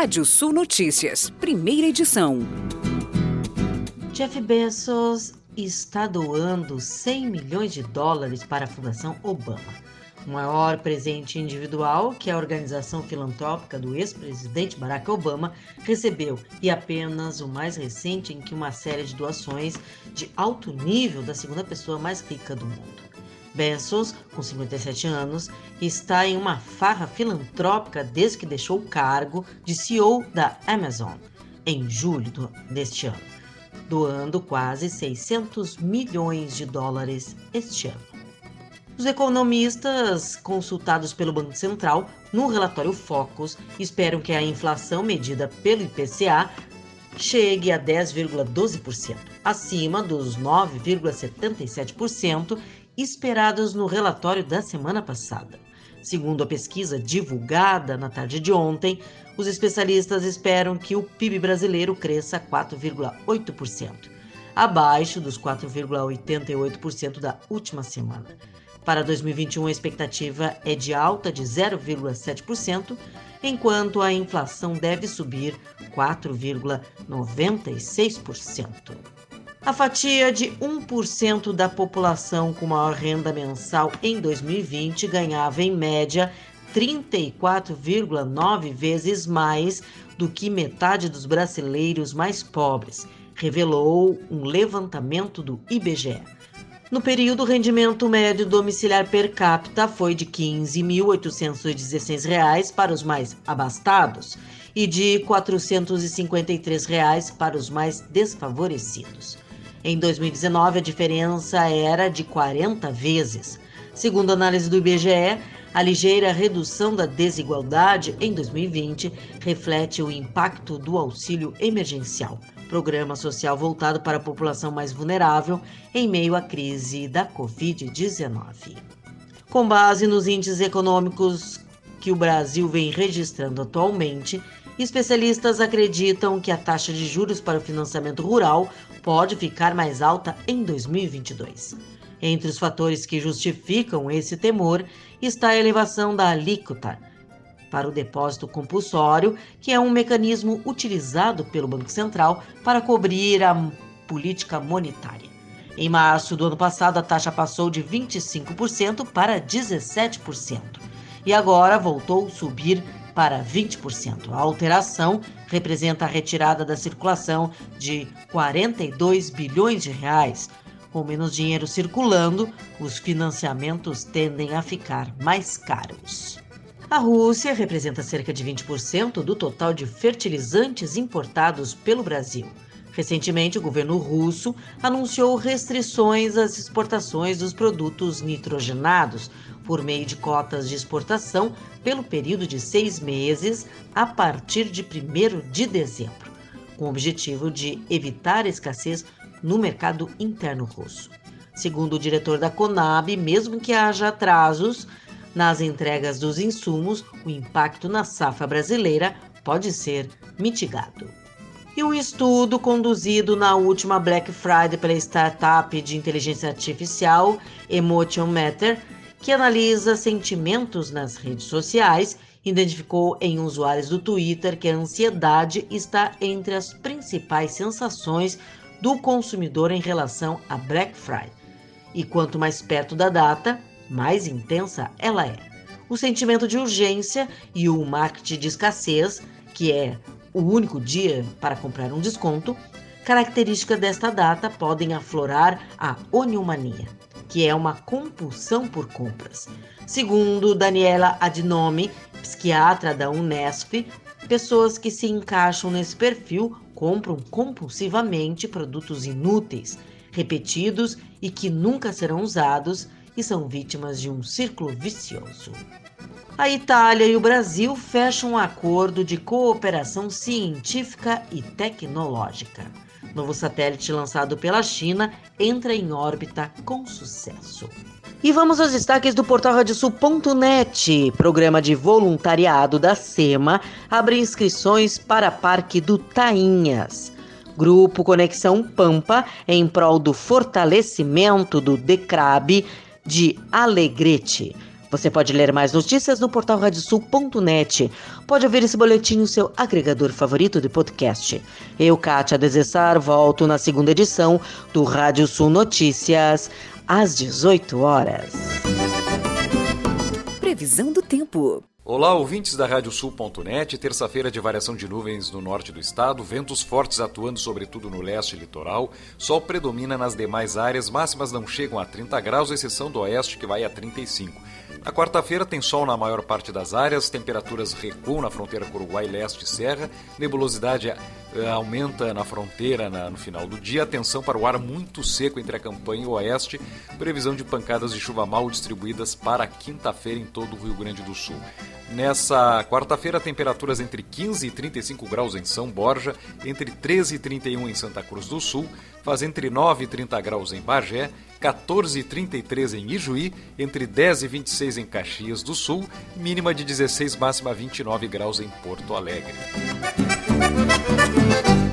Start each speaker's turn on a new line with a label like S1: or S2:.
S1: Rádio Sul Notícias, primeira edição.
S2: Jeff Bezos está doando 100 milhões de dólares para a Fundação Obama. O maior presente individual que a organização filantrópica do ex-presidente Barack Obama recebeu e apenas o mais recente em que uma série de doações de alto nível da segunda pessoa mais rica do mundo. Bezos, com 57 anos, está em uma farra filantrópica desde que deixou o cargo de CEO da Amazon em julho do, deste ano, doando quase 600 milhões de dólares este ano. Os economistas consultados pelo Banco Central no relatório Focus esperam que a inflação medida pelo IPCA chegue a 10,12%, acima dos 9,77% esperados no relatório da semana passada. Segundo a pesquisa divulgada na tarde de ontem, os especialistas esperam que o PIB brasileiro cresça 4,8%, abaixo dos 4,88% da última semana. Para 2021, a expectativa é de alta de 0,7%, enquanto a inflação deve subir 4,96%. A fatia de 1% da população com maior renda mensal em 2020 ganhava, em média, 34,9 vezes mais do que metade dos brasileiros mais pobres, revelou um levantamento do IBGE. No período, o rendimento médio domiciliar per capita foi de R$ 15.816 para os mais abastados e de 453 reais para os mais desfavorecidos. Em 2019, a diferença era de 40 vezes. Segundo a análise do IBGE, a ligeira redução da desigualdade em 2020 reflete o impacto do auxílio emergencial, programa social voltado para a população mais vulnerável em meio à crise da Covid-19. Com base nos índices econômicos que o Brasil vem registrando atualmente, especialistas acreditam que a taxa de juros para o financiamento rural pode ficar mais alta em 2022. Entre os fatores que justificam esse temor está a elevação da alíquota para o depósito compulsório, que é um mecanismo utilizado pelo Banco Central para cobrir a política monetária. Em março do ano passado, a taxa passou de 25% para 17% e agora voltou a subir para 20%. A alteração representa a retirada da circulação de 42 bilhões de reais. Com menos dinheiro circulando, os financiamentos tendem a ficar mais caros. A Rússia representa cerca de 20% do total de fertilizantes importados pelo Brasil. Recentemente, o governo russo anunciou restrições às exportações dos produtos nitrogenados por meio de cotas de exportação pelo período de seis meses a partir de 1 de dezembro, com o objetivo de evitar a escassez no mercado interno russo. Segundo o diretor da Conab, mesmo que haja atrasos, nas entregas dos insumos, o impacto na safra brasileira pode ser mitigado. E um estudo conduzido na última Black Friday pela startup de inteligência artificial Emotion Matter, que analisa sentimentos nas redes sociais, identificou em usuários do Twitter que a ansiedade está entre as principais sensações do consumidor em relação a Black Friday. E quanto mais perto da data, mais intensa ela é. O sentimento de urgência e o marketing de escassez, que é o único dia para comprar um desconto, características desta data podem aflorar a oniomania, que é uma compulsão por compras. Segundo Daniela Adnome, psiquiatra da Unesp, pessoas que se encaixam nesse perfil compram compulsivamente produtos inúteis, repetidos e que nunca serão usados e são vítimas de um círculo vicioso. A Itália e o Brasil fecham um acordo de cooperação científica e tecnológica. Novo satélite lançado pela China entra em órbita com sucesso. E vamos aos destaques do portal radiosul.net. Programa de voluntariado da SEMA abre inscrições para Parque do Tainhas. Grupo Conexão Pampa, em prol do fortalecimento do DECRAB, de Alegrete. Você pode ler mais notícias no portal radiosul.net. Pode ouvir esse boletim no seu agregador favorito de podcast. Eu, Kátia Desessar, volto na segunda edição do Rádio Sul Notícias, às 18 horas.
S1: Previsão do tempo.
S3: Olá, ouvintes da Radiosul.net. Terça-feira de variação de nuvens no norte do estado, ventos fortes atuando sobretudo no leste litoral. Sol predomina nas demais áreas, máximas não chegam a 30 graus, exceção do oeste que vai a 35. Na quarta-feira tem sol na maior parte das áreas, temperaturas recuam na fronteira com Uruguai Leste e Serra, nebulosidade aumenta na fronteira na, no final do dia, atenção para o ar muito seco entre a campanha e o oeste, previsão de pancadas de chuva mal distribuídas para quinta-feira em todo o Rio Grande do Sul. Nessa quarta-feira, temperaturas entre 15 e 35 graus em São Borja, entre 13 e 31 em Santa Cruz do Sul, faz entre 9 e 30 graus em Bagé, 14 e 33 em Ijuí, entre 10 e 26 em Caxias do Sul, mínima de 16, máxima 29 graus em Porto Alegre. Música